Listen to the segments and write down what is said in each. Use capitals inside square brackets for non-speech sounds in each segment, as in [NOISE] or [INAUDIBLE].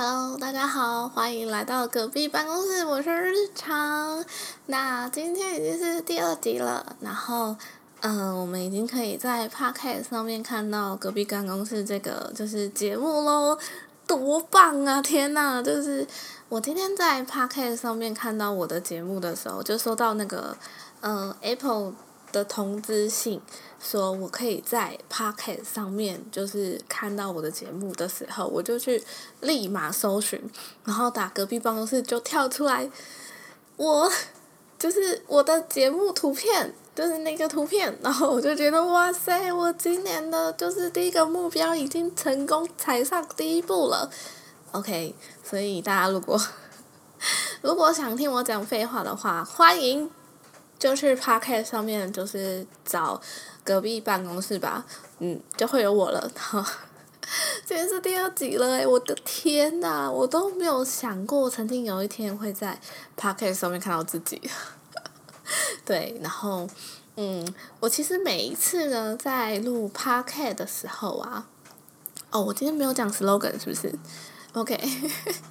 Hello，大家好，欢迎来到隔壁办公室，我是日常。那今天已经是第二集了，然后，嗯，我们已经可以在 Podcast 上面看到隔壁办公室这个就是节目喽，多棒啊！天呐，就是我今天在 Podcast 上面看到我的节目的时候，就收到那个，嗯，Apple。的通知信，说我可以在 Pocket 上面就是看到我的节目的时候，我就去立马搜寻，然后打隔壁办公室就跳出来，我就是我的节目图片，就是那个图片，然后我就觉得哇塞，我今年的就是第一个目标已经成功踩上第一步了，OK，所以大家如果 [LAUGHS] 如果想听我讲废话的话，欢迎。就是 Podcast 上面就是找隔壁办公室吧，嗯，就会有我了。今天是第二集了诶，我的天呐，我都没有想过曾经有一天会在 Podcast 上面看到自己。[LAUGHS] 对，然后，嗯，我其实每一次呢在录 Podcast 的时候啊，哦，我今天没有讲 slogan 是不是？OK，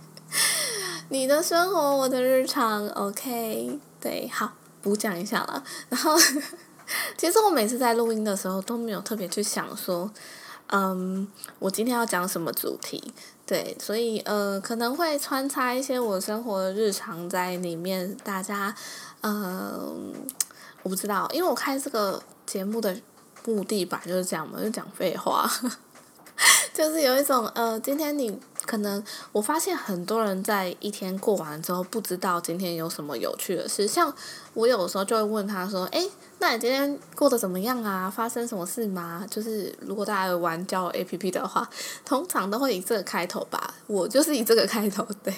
[LAUGHS] 你的生活，我的日常，OK，对，好。补讲一下了，然后 [LAUGHS] 其实我每次在录音的时候都没有特别去想说，嗯，我今天要讲什么主题，对，所以呃可能会穿插一些我生活的日常在里面，大家，嗯，我不知道，因为我开这个节目的目的吧就是这样嘛，就讲废话。[LAUGHS] 就是有一种呃，今天你可能我发现很多人在一天过完之后，不知道今天有什么有趣的事。像我有时候就会问他说：“诶，那你今天过得怎么样啊？发生什么事吗？”就是如果大家有玩交友 A P P 的话，通常都会以这个开头吧。我就是以这个开头对，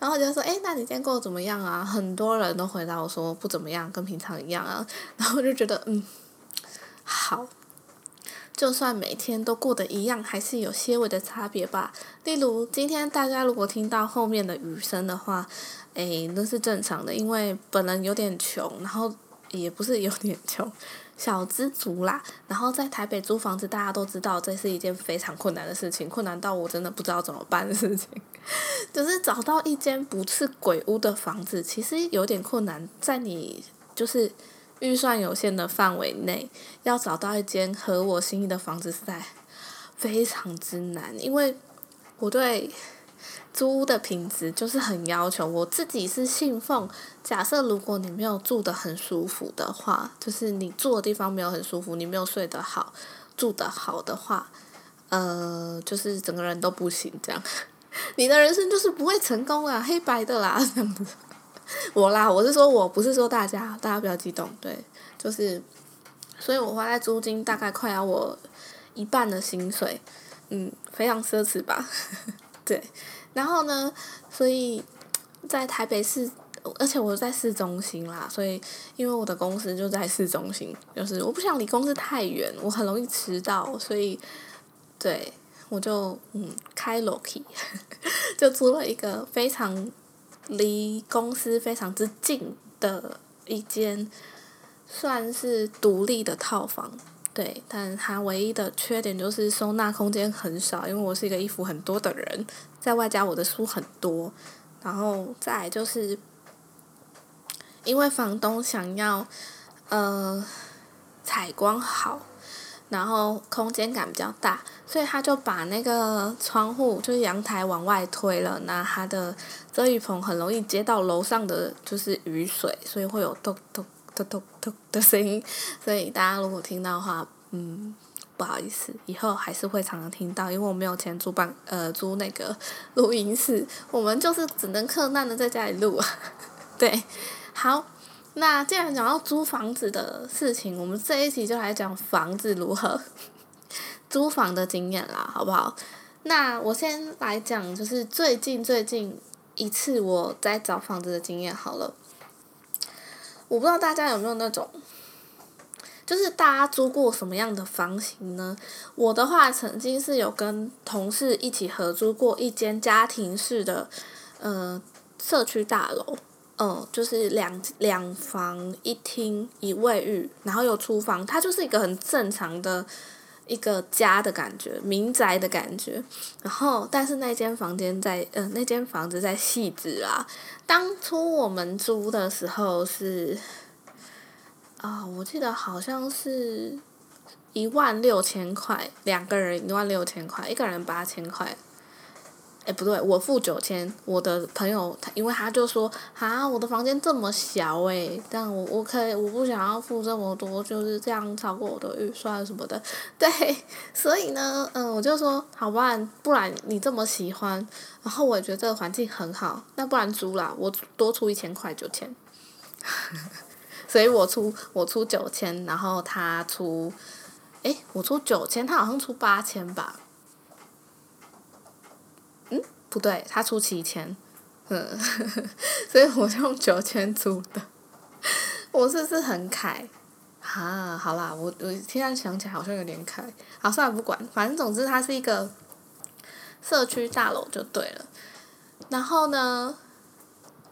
然后就说：“诶，那你今天过得怎么样啊？”很多人都回答我说：“不怎么样，跟平常一样啊。”然后就觉得嗯，好。就算每天都过得一样，还是有些微的差别吧。例如，今天大家如果听到后面的雨声的话，诶，那是正常的，因为本人有点穷，然后也不是有点穷，小资足啦。然后在台北租房子，大家都知道这是一件非常困难的事情，困难到我真的不知道怎么办的事情。[LAUGHS] 就是找到一间不是鬼屋的房子，其实有点困难，在你就是。预算有限的范围内，要找到一间合我心意的房子实在非常之难。因为我对租屋的品质就是很要求，我自己是信奉，假设如果你没有住的很舒服的话，就是你住的地方没有很舒服，你没有睡得好、住得好的话，呃，就是整个人都不行，这样，[LAUGHS] 你的人生就是不会成功啊，黑白的啦，这样子。[LAUGHS] 我啦，我是说，我不是说大家，大家不要激动，对，就是，所以我花在租金大概快要我一半的薪水，嗯，非常奢侈吧，[LAUGHS] 对，然后呢，所以在台北市，而且我在市中心啦，所以因为我的公司就在市中心，就是我不想离公司太远，我很容易迟到，所以，对，我就嗯开楼梯，[LAUGHS] 就租了一个非常。离公司非常之近的一间，算是独立的套房，对，但它唯一的缺点就是收纳空间很少，因为我是一个衣服很多的人，在外加我的书很多，然后再就是，因为房东想要，呃，采光好。然后空间感比较大，所以他就把那个窗户就是阳台往外推了，那他的遮雨棚很容易接到楼上的就是雨水，所以会有咚咚咚咚咚的声音。所以大家如果听到的话，嗯，不好意思，以后还是会常常听到，因为我没有钱租办呃租那个录音室，我们就是只能客难的在家里录。[LAUGHS] 对，好。那既然讲到租房子的事情，我们这一集就来讲房子如何租房的经验啦，好不好？那我先来讲，就是最近最近一次我在找房子的经验好了。我不知道大家有没有那种，就是大家租过什么样的房型呢？我的话，曾经是有跟同事一起合租过一间家庭式的，呃，社区大楼。嗯，就是两两房一厅一卫浴，然后有厨房，它就是一个很正常的一个家的感觉，民宅的感觉。然后，但是那间房间在，呃，那间房子在细致啊。当初我们租的时候是，啊，我记得好像是一万六千块，两个人一万六千块，一个人八千块。哎，不对，我付九千。我的朋友他，因为他就说啊，我的房间这么小哎，但我我可以，我不想要付这么多，就是这样超过我的预算什么的。对，[LAUGHS] 所以呢，嗯，我就说好吧，不然你这么喜欢，然后我也觉得这个环境很好，那不然租啦，我多出一千块九千。[LAUGHS] 所以我出我出九千，然后他出，哎，我出九千，他好像出八千吧。不对，他出七千，嗯，[LAUGHS] 所以我用九千租的，我是不是很凯？啊，好啦，我我现在想起来好像有点凯，好算了不管，反正总之它是一个社区大楼就对了。然后呢，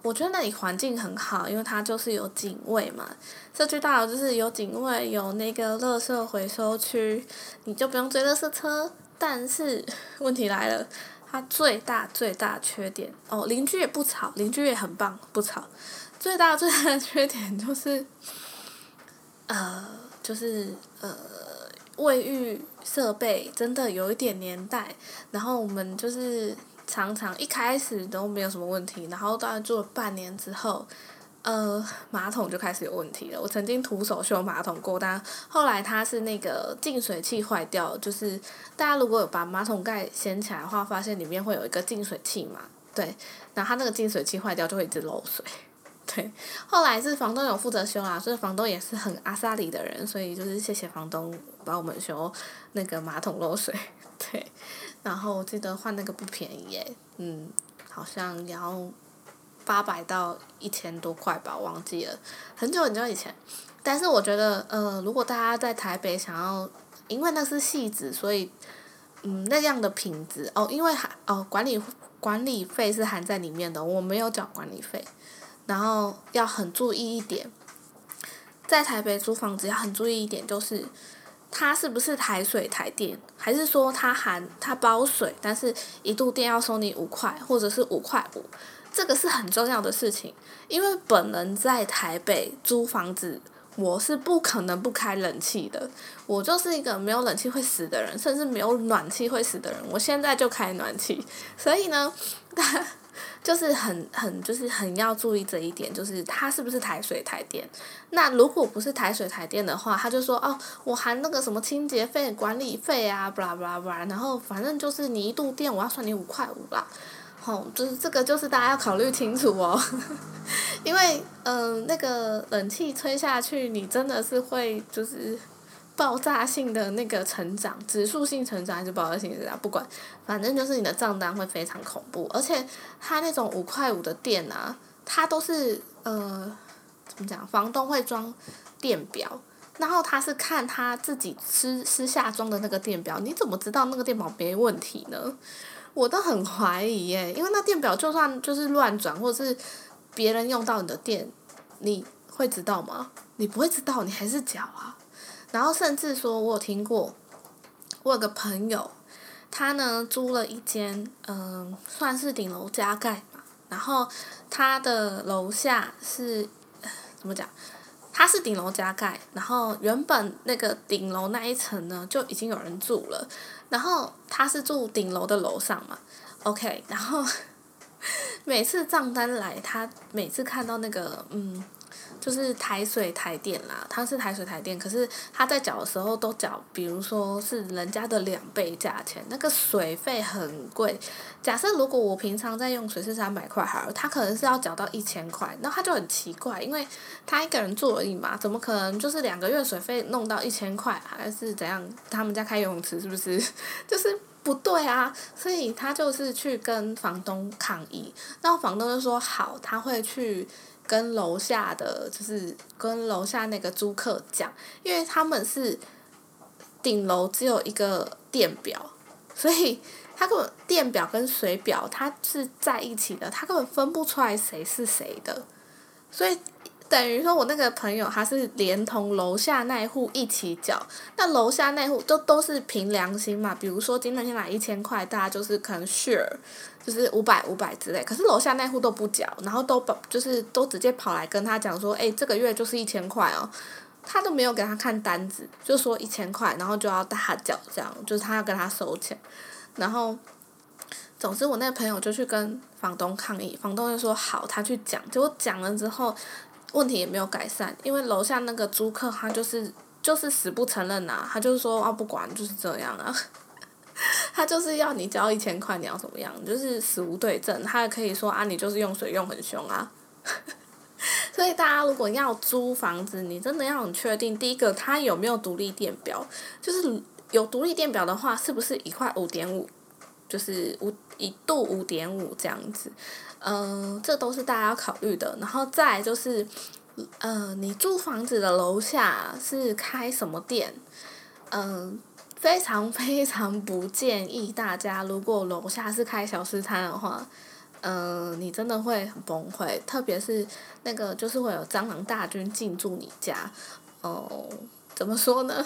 我觉得那里环境很好，因为它就是有警卫嘛。社区大楼就是有警卫，有那个垃圾回收区，你就不用追垃圾车。但是 [LAUGHS] 问题来了。它最大最大缺点哦，邻居也不吵，邻居也很棒，不吵。最大最大的缺点就是，呃，就是呃，卫浴设备真的有一点年代。然后我们就是常常一开始都没有什么问题，然后大概住了半年之后。呃，马桶就开始有问题了。我曾经徒手修马桶过，但后来它是那个净水器坏掉，就是大家如果有把马桶盖掀起来的话，发现里面会有一个净水器嘛，对，然后它那个净水器坏掉就会一直漏水，对。后来是房东有负责修啦，所以房东也是很阿萨里的人，所以就是谢谢房东帮我们修那个马桶漏水，[LAUGHS] 对。然后我记得换那个不便宜耶，嗯，好像要。八百到一千多块吧，忘记了，很久很久以前。但是我觉得，呃，如果大家在台北想要，因为那是戏子，所以，嗯，那样的品质哦，因为含哦管理管理费是含在里面的，我没有缴管理费。然后要很注意一点，在台北租房子要很注意一点，就是它是不是台水台电，还是说它含它包水，但是一度电要收你五块，或者是五块五。这个是很重要的事情，因为本人在台北租房子，我是不可能不开冷气的。我就是一个没有冷气会死的人，甚至没有暖气会死的人。我现在就开暖气，所以呢，他 [LAUGHS] 就是很很就是很要注意这一点，就是它是不是台水台电。那如果不是台水台电的话，他就说哦，我含那个什么清洁费、管理费啊，巴拉巴拉巴拉，然后反正就是你一度电我要算你五块五啦。哦，就是这个，就是大家要考虑清楚哦，[LAUGHS] 因为嗯，那个冷气吹下去，你真的是会就是爆炸性的那个成长，指数性成长还是爆炸性成长，不管，反正就是你的账单会非常恐怖，而且它那种五块五的电啊，它都是呃怎么讲，房东会装电表，然后他是看他自己私私下装的那个电表，你怎么知道那个电表没问题呢？我都很怀疑耶，因为那电表就算就是乱转，或者是别人用到你的电，你会知道吗？你不会知道，你还是缴啊。然后甚至说，我有听过，我有个朋友，他呢租了一间，嗯，算是顶楼加盖嘛。然后他的楼下是怎么讲？他是顶楼加盖，然后原本那个顶楼那一层呢就已经有人住了。然后他是住顶楼的楼上嘛，OK，然后 [LAUGHS] 每次账单来，他每次看到那个嗯。就是台水台电啦，它是台水台电，可是他在缴的时候都缴，比如说是人家的两倍价钱，那个水费很贵。假设如果我平常在用水是三百块，好了，他可能是要缴到一千块，那他就很奇怪，因为他一个人住而已嘛，怎么可能就是两个月水费弄到一千块，还是怎样？他们家开游泳池是不是？[LAUGHS] 就是不对啊，所以他就是去跟房东抗议，然后房东就说好，他会去。跟楼下的就是跟楼下那个租客讲，因为他们是顶楼只有一个电表，所以他根本电表跟水表它是在一起的，他根本分不出来谁是谁的，所以等于说我那个朋友他是连同楼下那一户一起缴，那楼下那户都都是凭良心嘛，比如说今天先来一千块，大家就是可能 share，就是五百五百之类，可是楼下那户都不缴，然后都把就是都直接跑来跟他讲说，哎，这个月就是一千块哦，他都没有给他看单子，就说一千块，然后就要大缴这样，就是他要跟他收钱，然后。总之，我那朋友就去跟房东抗议，房东就说好，他去讲。结果讲了之后，问题也没有改善，因为楼下那个租客他就是就是死不承认呐，他就是说啊不管就是这样啊，[LAUGHS] 他就是要你交一千块，你要怎么样，就是死无对证。他也可以说啊你就是用水用很凶啊，[LAUGHS] 所以大家如果要租房子，你真的要很确定，第一个他有没有独立电表，就是有独立电表的话，是不是一块五点五？就是五一度五点五这样子，嗯，这都是大家要考虑的。然后再就是，呃，你住房子的楼下是开什么店？嗯，非常非常不建议大家，如果楼下是开小吃摊的话，嗯，你真的会很崩溃。特别是那个，就是会有蟑螂大军进驻你家，哦，怎么说呢？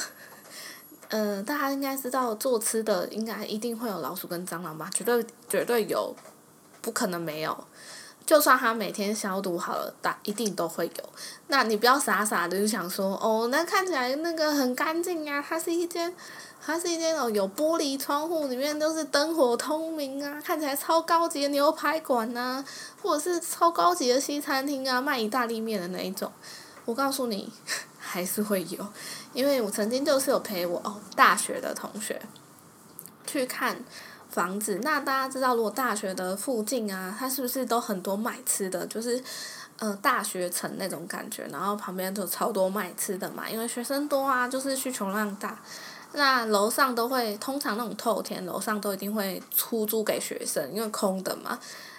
嗯，大家应该知道做吃的应该一定会有老鼠跟蟑螂吧？绝对绝对有，不可能没有。就算他每天消毒好了，但一定都会有。那你不要傻傻的就想说，哦，那看起来那个很干净呀，它是一间，它是一间哦有玻璃窗户，里面都是灯火通明啊，看起来超高级的牛排馆呐，或者是超高级的西餐厅啊，卖意大利面的那一种。我告诉你，[LAUGHS] 还是会有。因为我曾经就是有陪我哦大学的同学去看房子，那大家知道如果大学的附近啊，它是不是都很多卖吃的，就是呃大学城那种感觉，然后旁边就超多卖吃的嘛，因为学生多啊，就是需求量大，那楼上都会通常那种透天楼上都一定会出租给学生，因为空的嘛，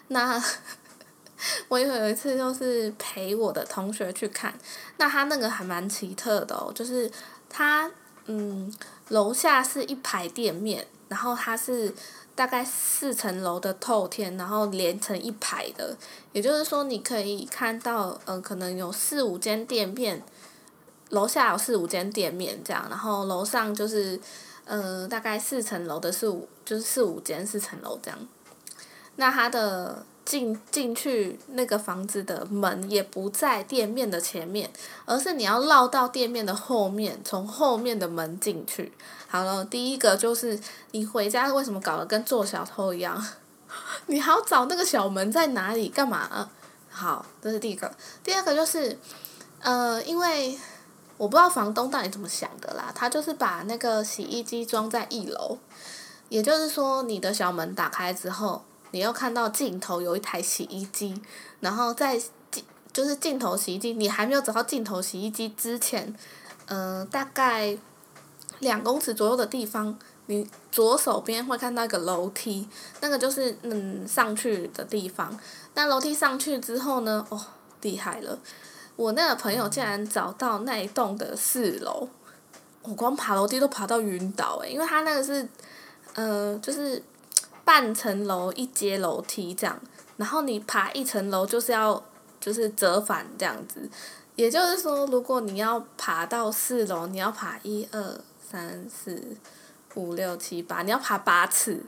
那。[LAUGHS] 我有有一次就是陪我的同学去看，那他那个还蛮奇特的哦，就是他嗯楼下是一排店面，然后它是大概四层楼的透天，然后连成一排的，也就是说你可以看到嗯可能有四五间店面，楼下有四五间店面这样，然后楼上就是呃大概四层楼的四五就是四五间四层楼这样，那它的。进进去那个房子的门也不在店面的前面，而是你要绕到店面的后面，从后面的门进去。好了，第一个就是你回家为什么搞得跟做小偷一样？[LAUGHS] 你还要找那个小门在哪里？干嘛？好，这是第一个。第二个就是，呃，因为我不知道房东到底怎么想的啦，他就是把那个洗衣机装在一楼，也就是说你的小门打开之后。你又看到镜头有一台洗衣机，然后在镜就是镜头洗衣机，你还没有走到镜头洗衣机之前，嗯，大概两公尺左右的地方，你左手边会看到一个楼梯，那个就是嗯上去的地方。那楼梯上去之后呢，哦，厉害了！我那个朋友竟然找到那一栋的四楼，我光爬楼梯都爬到晕倒诶，因为他那个是，呃，就是。半层楼一阶楼梯这样，然后你爬一层楼就是要就是折返这样子，也就是说，如果你要爬到四楼，你要爬一二三四五六七八，你要爬八次，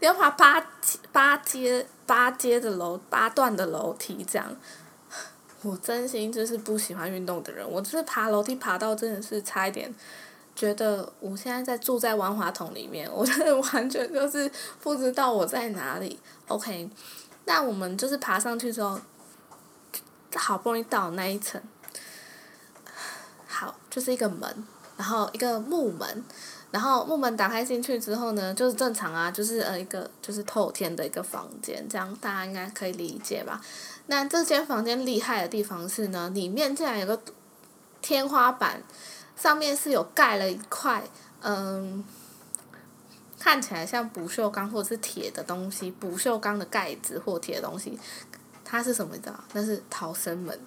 你要爬八八阶八阶的楼八段的楼梯这样。我真心就是不喜欢运动的人，我就是爬楼梯爬到真的是差一点。觉得我现在在住在万花筒里面，我真的完全就是不知道我在哪里。OK，那我们就是爬上去之后，好不容易到那一层，好，就是一个门，然后一个木门，然后木门打开进去之后呢，就是正常啊，就是呃一个就是透天的一个房间，这样大家应该可以理解吧？那这间房间厉害的地方是呢，里面竟然有个天花板。上面是有盖了一块，嗯，看起来像不锈钢或是铁的东西，不锈钢的盖子或铁的东西，它是什么？你知道？那是逃生门，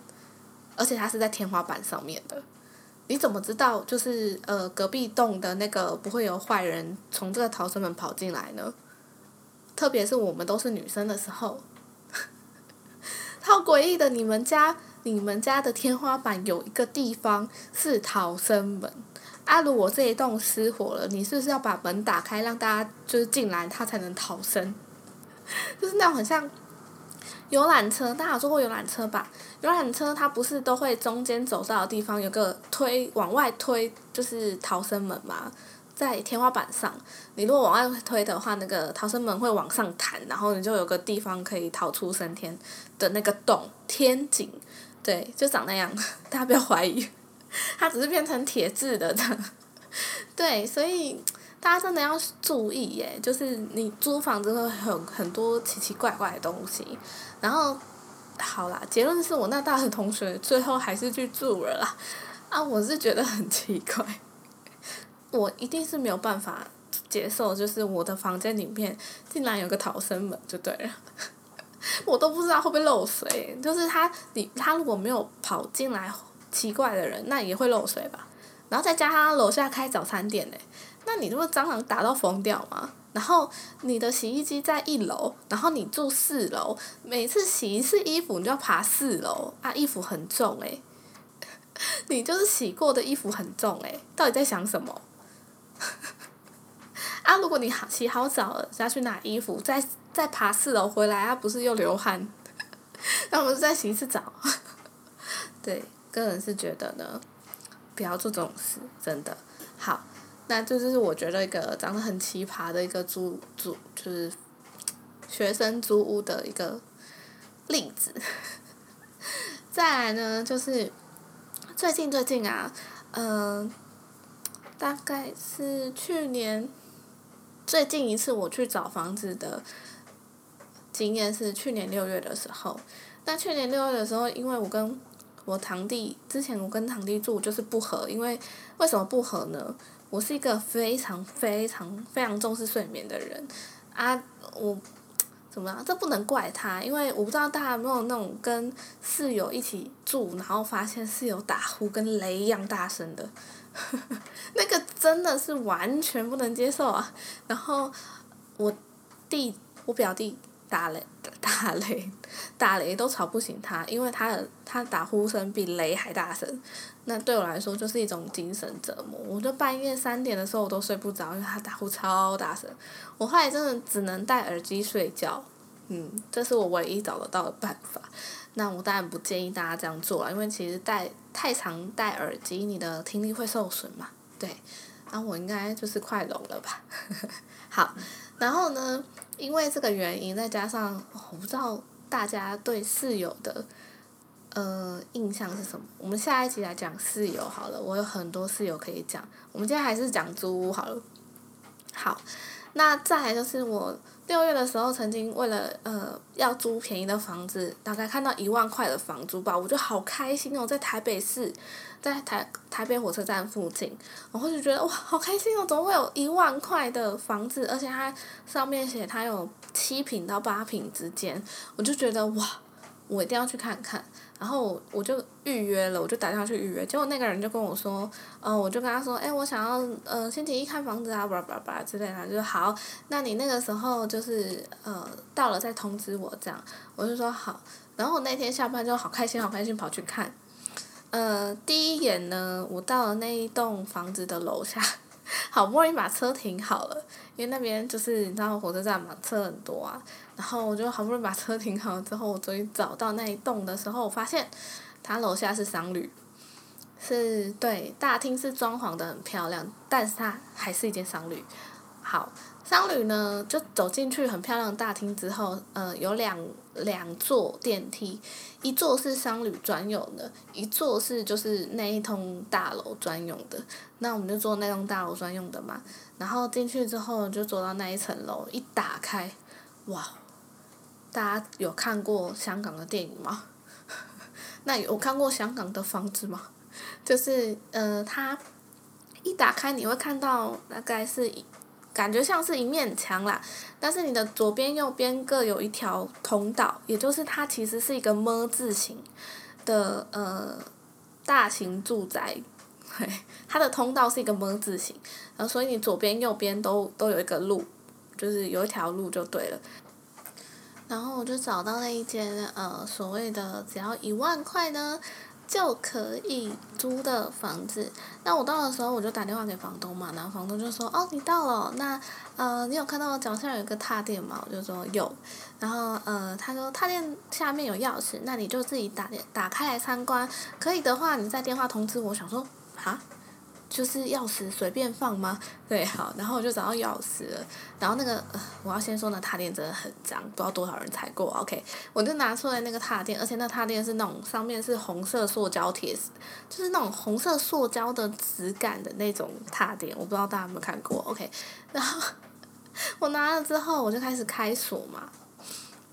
而且它是在天花板上面的。你怎么知道？就是呃，隔壁栋的那个不会有坏人从这个逃生门跑进来呢？特别是我们都是女生的时候，[LAUGHS] 超诡异的！你们家你们家的天花板有一个地方是逃生门，啊，如果这一栋失火了，你是不是要把门打开，让大家就是进来，他才能逃生？[LAUGHS] 就是那种很像游览车，大家坐过游览车吧？游览车它不是都会中间走道的地方有个推往外推，就是逃生门嘛，在天花板上。你如果往外推的话，那个逃生门会往上弹，然后你就有个地方可以逃出升天的那个洞天井。对，就长那样，大家不要怀疑，它只是变成铁质的。对，所以大家真的要注意耶，就是你租房子会很很多奇奇怪怪的东西。然后，好啦，结论是我那大学同学最后还是去住了啦。啊，我是觉得很奇怪，我一定是没有办法接受，就是我的房间里面竟然有个逃生门，就对了。我都不知道会不会漏水，就是他，你他如果没有跑进来奇怪的人，那也会漏水吧。然后再加上楼下开早餐店嘞，那你这不蟑螂打到疯掉吗？然后你的洗衣机在一楼，然后你住四楼，每次洗一次衣服你就要爬四楼啊，衣服很重诶，[LAUGHS] 你就是洗过的衣服很重诶，到底在想什么？[LAUGHS] 啊，如果你好洗好澡了，再去拿衣服，再再爬四楼回来，啊，不是又流汗？[LAUGHS] 那我们再洗一次澡。[LAUGHS] 对，个人是觉得呢，不要做这种事，真的。好，那这就是我觉得一个长得很奇葩的一个租租，就是学生租屋的一个例子。[LAUGHS] 再来呢，就是最近最近啊，嗯，大概是去年。最近一次我去找房子的经验是去年六月的时候。那去年六月的时候，因为我跟我堂弟之前我跟堂弟住就是不合，因为为什么不合呢？我是一个非常非常非常重视睡眠的人啊，我怎么样？这不能怪他，因为我不知道大家有没有那种跟室友一起住，然后发现室友打呼跟雷一样大声的。[LAUGHS] 那个真的是完全不能接受啊！然后我弟我表弟打雷打雷打雷都吵不醒他，因为他的他打呼声比雷还大声。那对我来说就是一种精神折磨。我就半夜三点的时候我都睡不着，因为他打呼超大声。我后来真的只能戴耳机睡觉。嗯，这是我唯一找得到的办法。那我当然不建议大家这样做了，因为其实戴太常戴耳机，你的听力会受损嘛。对，然后我应该就是快聋了吧。好，[LAUGHS] 然后呢，因为这个原因，再加上我不知道大家对室友的呃印象是什么。我们下一集来讲室友好了，我有很多室友可以讲。我们今天还是讲租屋好了。好，那再就是我。六月的时候，曾经为了呃要租便宜的房子，大概看到一万块的房租吧，我就好开心哦，在台北市，在台台北火车站附近，然后就觉得哇，好开心哦，怎么会有一万块的房子，而且它上面写它有七平到八平之间，我就觉得哇，我一定要去看看。然后我就预约了，我就打电话去预约，结果那个人就跟我说，嗯，我就跟他说，哎，我想要呃星期一看房子啊，叭叭叭之类的，就说好，那你那个时候就是呃到了再通知我这样，我就说好，然后我那天下班就好开心好开心跑去看，呃，第一眼呢，我到了那一栋房子的楼下，[LAUGHS] 好不容易把车停好了，因为那边就是你知道火车站嘛，车很多啊。然后我就好不容易把车停好之后，我终于找到那一栋的时候，我发现，它楼下是商旅，是对大厅是装潢的很漂亮，但是它还是一间商旅。好，商旅呢就走进去很漂亮的大厅之后，呃，有两两座电梯，一座是商旅专用的，一座是就是那一栋大楼专用的。那我们就坐那栋大楼专用的嘛。然后进去之后就走到那一层楼，一打开，哇！大家有看过香港的电影吗？那有看过香港的房子吗？就是呃，它一打开你会看到大概是感觉像是一面墙啦，但是你的左边右边各有一条通道，也就是它其实是一个么字形的呃大型住宅，它的通道是一个么字形，然后所以你左边右边都都有一个路，就是有一条路就对了。然后我就找到那一间呃所谓的只要一万块呢就可以租的房子。那我到的时候我就打电话给房东嘛，然后房东就说：“哦，你到了，那呃你有看到我脚下有一个踏垫吗？”我就说有。然后呃他说踏垫下面有钥匙，那你就自己打打开来参观，可以的话你再电话通知我。想说啊。就是钥匙随便放吗？对，好，然后我就找到钥匙了。然后那个，我要先说呢，踏垫真的很脏，不知道多少人踩过。OK，我就拿出来那个踏垫，而且那踏垫是那种上面是红色塑胶贴，就是那种红色塑胶的质感的那种踏垫，我不知道大家有没有看过。OK，然后我拿了之后，我就开始开锁嘛，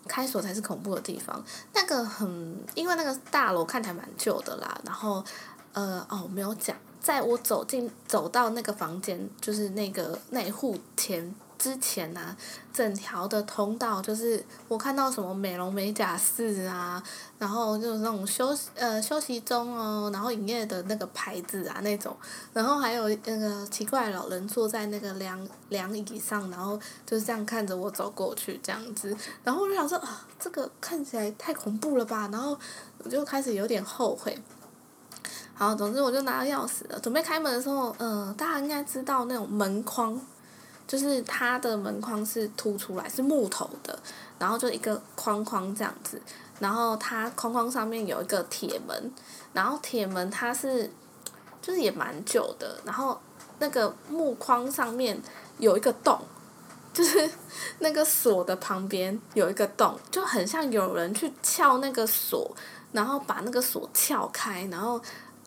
开锁才是恐怖的地方。那个很，因为那个大楼看起来蛮旧的啦。然后，呃，哦，没有讲。在我走进走到那个房间，就是那个那户前之前呐，整条的通道就是我看到什么美容美甲室啊，然后就是那种休息呃休息中哦，然后营业的那个牌子啊那种，然后还有那个奇怪老人坐在那个凉凉椅上，然后就是这样看着我走过去这样子，然后我就想说啊，这个看起来太恐怖了吧，然后我就开始有点后悔。好，总之我就拿到钥匙了，准备开门的时候，呃，大家应该知道那种门框，就是它的门框是凸出来，是木头的，然后就一个框框这样子，然后它框框上面有一个铁门，然后铁门它是，就是也蛮旧的，然后那个木框上面有一个洞，就是那个锁的旁边有一个洞，就很像有人去撬那个锁，然后把那个锁撬开，然后。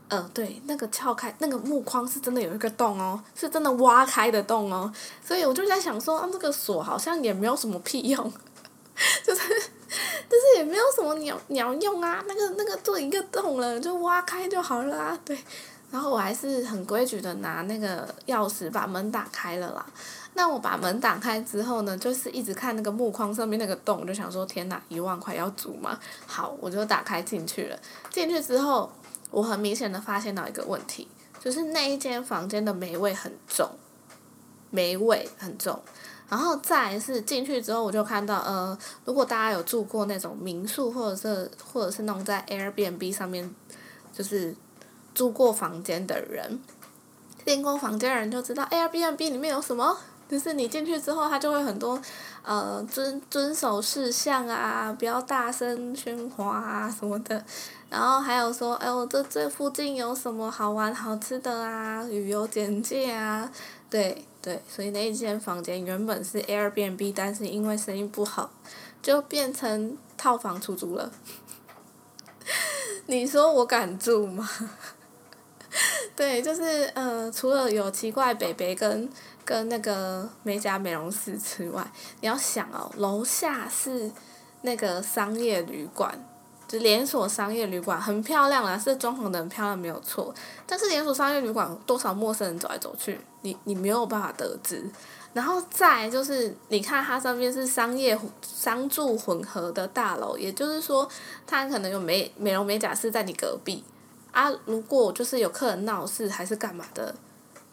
呃，对，那个撬开那个木框是真的有一个洞哦，是真的挖开的洞哦，所以我就在想说，啊，这个锁好像也没有什么屁用，[LAUGHS] 就是，但是也没有什么鸟鸟用啊，那个那个做一个洞了，就挖开就好了啊，对，然后我还是很规矩的拿那个钥匙把门打开了啦。那我把门打开之后呢，就是一直看那个木框上面那个洞，就想说，天哪，一万块要租吗？好，我就打开进去了，进去之后。我很明显的发现到一个问题，就是那一间房间的霉味很重，霉味很重。然后再是进去之后，我就看到，呃，如果大家有住过那种民宿，或者是或者是那种在 Airbnb 上面，就是住过房间的人，订过房间的人就知道 Airbnb 里面有什么。就是你进去之后，它就会很多，呃，遵遵守事项啊，不要大声喧哗啊什么的。然后还有说，哎呦，这这附近有什么好玩好吃的啊？旅游简介啊，对对，所以那一间房间原本是 Airbnb，但是因为生意不好，就变成套房出租了。[LAUGHS] 你说我敢住吗？对，就是呃，除了有奇怪北北跟。跟那个美甲美容师之外，你要想哦，楼下是那个商业旅馆，就连锁商业旅馆，很漂亮啦，是装潢的很漂亮，没有错。但是连锁商业旅馆多少陌生人走来走去，你你没有办法得知。然后再就是，你看它上面是商业商住混合的大楼，也就是说，它可能有美美容美甲师在你隔壁啊。如果就是有客人闹事还是干嘛的，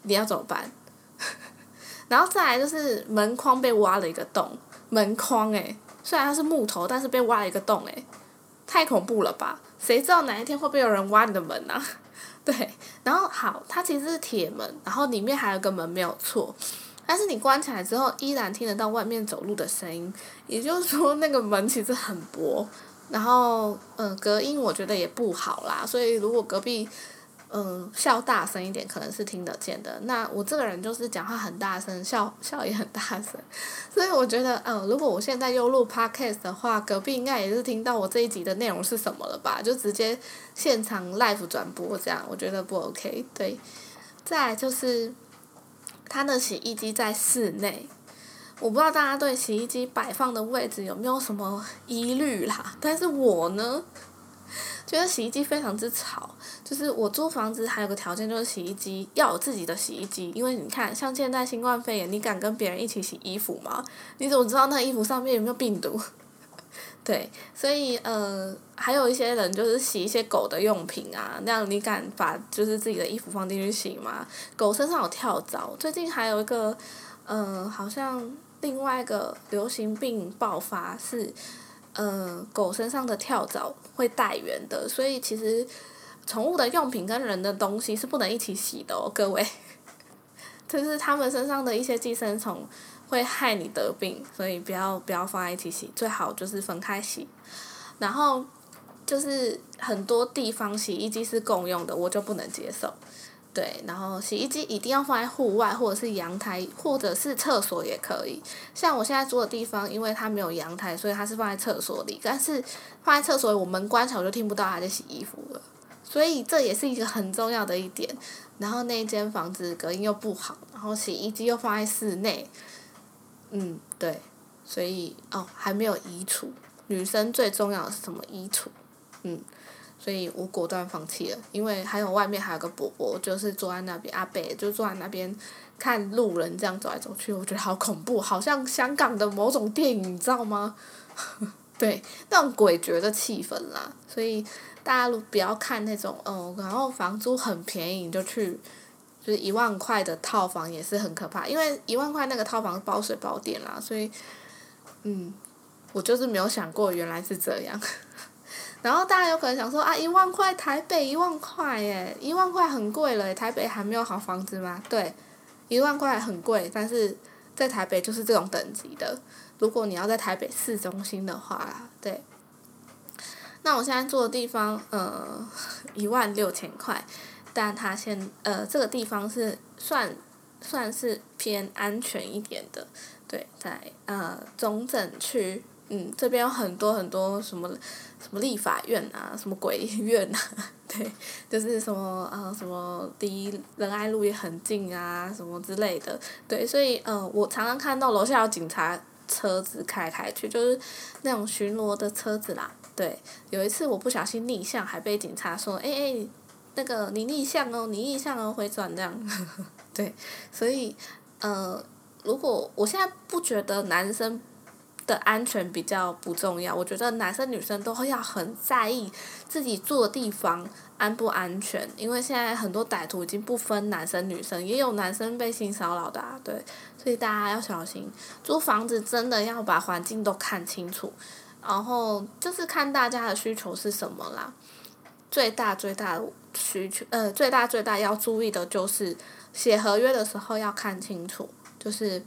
你要怎么办？[LAUGHS] 然后再来就是门框被挖了一个洞，门框诶，虽然它是木头，但是被挖了一个洞诶，太恐怖了吧？谁知道哪一天会不会有人挖你的门啊？[LAUGHS] 对，然后好，它其实是铁门，然后里面还有个门没有错，但是你关起来之后，依然听得到外面走路的声音，也就是说那个门其实很薄，然后嗯，隔音我觉得也不好啦，所以如果隔壁。嗯，笑大声一点可能是听得见的。那我这个人就是讲话很大声，笑 [LAUGHS] 笑也很大声，所以我觉得，嗯，如果我现在又录 podcast 的话，隔壁应该也是听到我这一集的内容是什么了吧？就直接现场 live 转播这样，我觉得不 OK。对，再就是，它的洗衣机在室内，我不知道大家对洗衣机摆放的位置有没有什么疑虑啦，但是我呢。觉得洗衣机非常之吵，就是我租房子还有个条件就是洗衣机要有自己的洗衣机，因为你看像现在新冠肺炎，你敢跟别人一起洗衣服吗？你怎么知道那衣服上面有没有病毒？[LAUGHS] 对，所以呃，还有一些人就是洗一些狗的用品啊，那样你敢把就是自己的衣服放进去洗吗？狗身上有跳蚤，最近还有一个，呃，好像另外一个流行病爆发是。呃，狗身上的跳蚤会带源的，所以其实宠物的用品跟人的东西是不能一起洗的哦，各位。[LAUGHS] 就是它们身上的一些寄生虫会害你得病，所以不要不要放在一起洗，最好就是分开洗。然后就是很多地方洗衣机是共用的，我就不能接受。对，然后洗衣机一定要放在户外，或者是阳台，或者是厕所也可以。像我现在住的地方，因为它没有阳台，所以它是放在厕所里。但是放在厕所里，我门关起来，我就听不到它在洗衣服了。所以这也是一个很重要的一点。然后那间房子隔音又不好，然后洗衣机又放在室内，嗯，对，所以哦还没有衣橱。女生最重要的是什么衣橱？嗯。所以我果断放弃了，因为还有外面还有个伯伯，就是坐在那边，阿伯就坐在那边看路人这样走来走去，我觉得好恐怖，好像香港的某种电影，你知道吗？[LAUGHS] 对，那种诡谲的气氛啦。所以大家不要看那种哦，然后房租很便宜，你就去，就是一万块的套房也是很可怕，因为一万块那个套房包水包电啦，所以，嗯，我就是没有想过原来是这样。然后大家有可能想说啊，一万块台北一万块耶，一万块很贵了，台北还没有好房子吗？对，一万块很贵，但是在台北就是这种等级的。如果你要在台北市中心的话，对。那我现在住的地方，呃，[LAUGHS] 一万六千块，但它现呃这个地方是算算是偏安全一点的，对，在呃中正区。嗯，这边有很多很多什么什么立法院啊，什么鬼院啊，[LAUGHS] 对，就是什么呃什么离仁爱路也很近啊，什么之类的，对，所以呃我常常看到楼下有警察车子开开去，就是那种巡逻的车子啦，对，有一次我不小心逆向，还被警察说，哎哎，那个你逆向哦，你逆向哦，回转这样，[LAUGHS] 对，所以呃如果我现在不觉得男生。的安全比较不重要，我觉得男生女生都会要很在意自己住的地方安不安全，因为现在很多歹徒已经不分男生女生，也有男生被性骚扰的啊，对，所以大家要小心，租房子真的要把环境都看清楚，然后就是看大家的需求是什么啦，最大最大需求，呃，最大最大要注意的就是写合约的时候要看清楚，就是。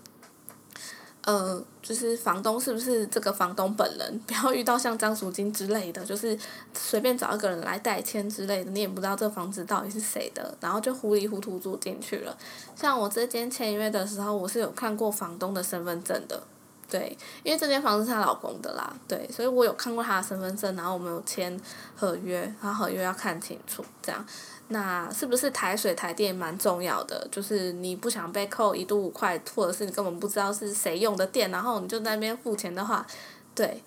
呃，就是房东是不是这个房东本人？[LAUGHS] 不要遇到像张淑金之类的，就是随便找一个人来代签之类的，你也不知道这房子到底是谁的，然后就糊里糊涂住进去了。像我这间签约的时候，我是有看过房东的身份证的，对，因为这间房子是她老公的啦，对，所以我有看过他的身份证，然后我们有签合约，然后合约要看清楚，这样。那是不是台水台电蛮重要的？就是你不想被扣一度五块，或者是你根本不知道是谁用的电，然后你就在那边付钱的话，对，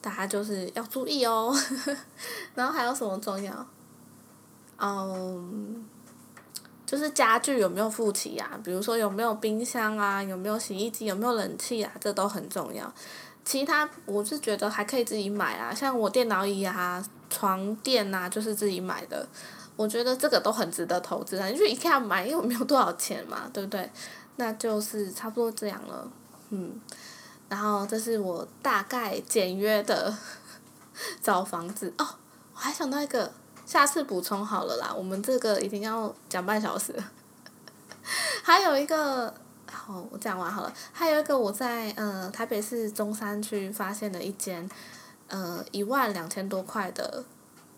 大家就是要注意哦。[LAUGHS] 然后还有什么重要？嗯，就是家具有没有付齐呀？比如说有没有冰箱啊，有没有洗衣机，有没有冷气啊？这都很重要。其他我是觉得还可以自己买啊，像我电脑椅啊、床垫啊，就是自己买的。我觉得这个都很值得投资啊！你去 IKEA 买，因为没有多少钱嘛，对不对？那就是差不多这样了，嗯。然后这是我大概简约的 [LAUGHS] 找房子哦。我还想到一个，下次补充好了啦。我们这个一定要讲半小时。[LAUGHS] 还有一个，好，我讲完好了。还有一个，我在呃台北市中山区发现了一间，呃一万两千多块的。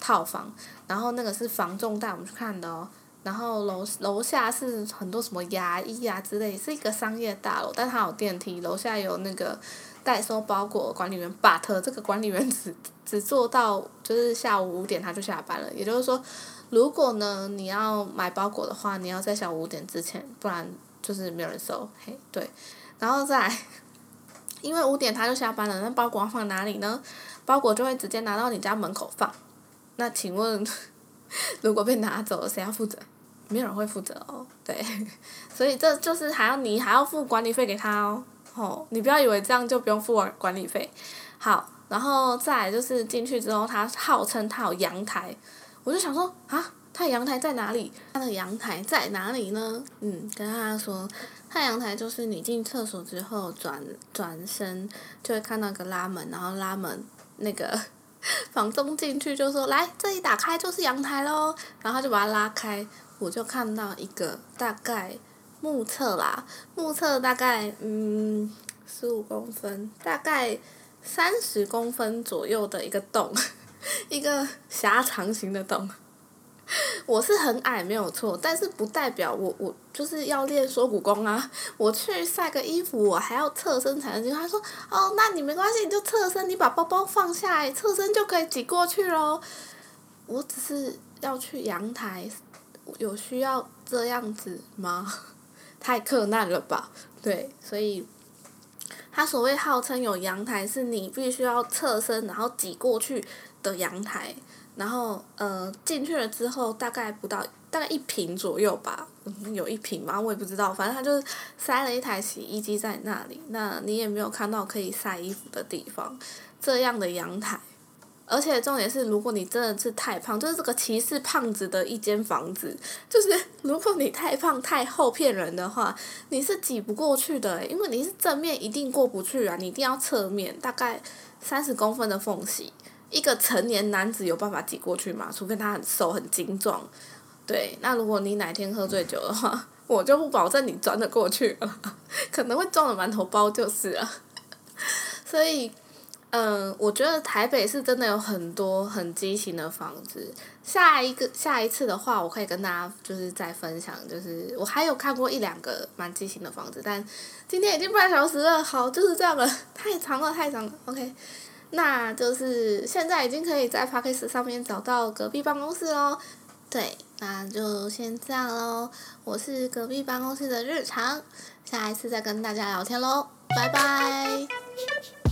套房，然后那个是房仲带我们去看的哦，然后楼楼下是很多什么牙医啊之类，是一个商业大楼，但它有电梯，楼下有那个代收包裹管理员，but 这个管理员只只做到就是下午五点他就下班了，也就是说，如果呢你要买包裹的话，你要在下午五点之前，不然就是没有人收，嘿，对，然后再，因为五点他就下班了，那包裹要放哪里呢？包裹就会直接拿到你家门口放。那请问，如果被拿走了，谁要负责？没有人会负责哦。[LAUGHS] 对，[LAUGHS] 所以这就是还要你还要付管理费给他哦。哦，你不要以为这样就不用付管理费。好，然后再就是进去之后，他号称他有阳台，我就想说啊，他阳台在哪里？他的阳台在哪里呢？嗯，跟他说，他阳台就是你进厕所之后转转身就会看到个拉门，然后拉门。那个房东进去就说：“来，这一打开就是阳台喽。”然后就把它拉开，我就看到一个大概目测啦，目测大概嗯十五公分，大概三十公分左右的一个洞，[LAUGHS] 一个狭长型的洞。我是很矮没有错，但是不代表我我就是要练缩骨功啊！我去晒个衣服，我还要侧身才能进。他说：“哦，那你没关系，你就侧身，你把包包放下来，侧身就可以挤过去喽。”我只是要去阳台，有需要这样子吗？太困难了吧？对，所以他所谓号称有阳台，是你必须要侧身然后挤过去的阳台。然后，呃，进去了之后，大概不到大概一平左右吧，有一平吗？我也不知道，反正他就是塞了一台洗衣机在那里。那你也没有看到可以晒衣服的地方，这样的阳台。而且重点是，如果你真的是太胖，就是这个歧视胖子的一间房子，就是如果你太胖太厚骗人的话，你是挤不过去的，因为你是正面一定过不去啊，你一定要侧面，大概三十公分的缝隙。一个成年男子有办法挤过去吗？除非他很瘦很精壮，对。那如果你哪天喝醉酒的话，我就不保证你钻得过去了，可能会撞了馒头包就是了。所以，嗯，我觉得台北是真的有很多很畸形的房子。下一个下一次的话，我可以跟大家就是再分享，就是我还有看过一两个蛮畸形的房子，但今天已经半小时了，好，就是这样了，太长了，太长了，OK。那就是现在已经可以在 p a c k a g e 上面找到隔壁办公室喽。对，那就先这样喽。我是隔壁办公室的日常，下一次再跟大家聊天喽，拜拜。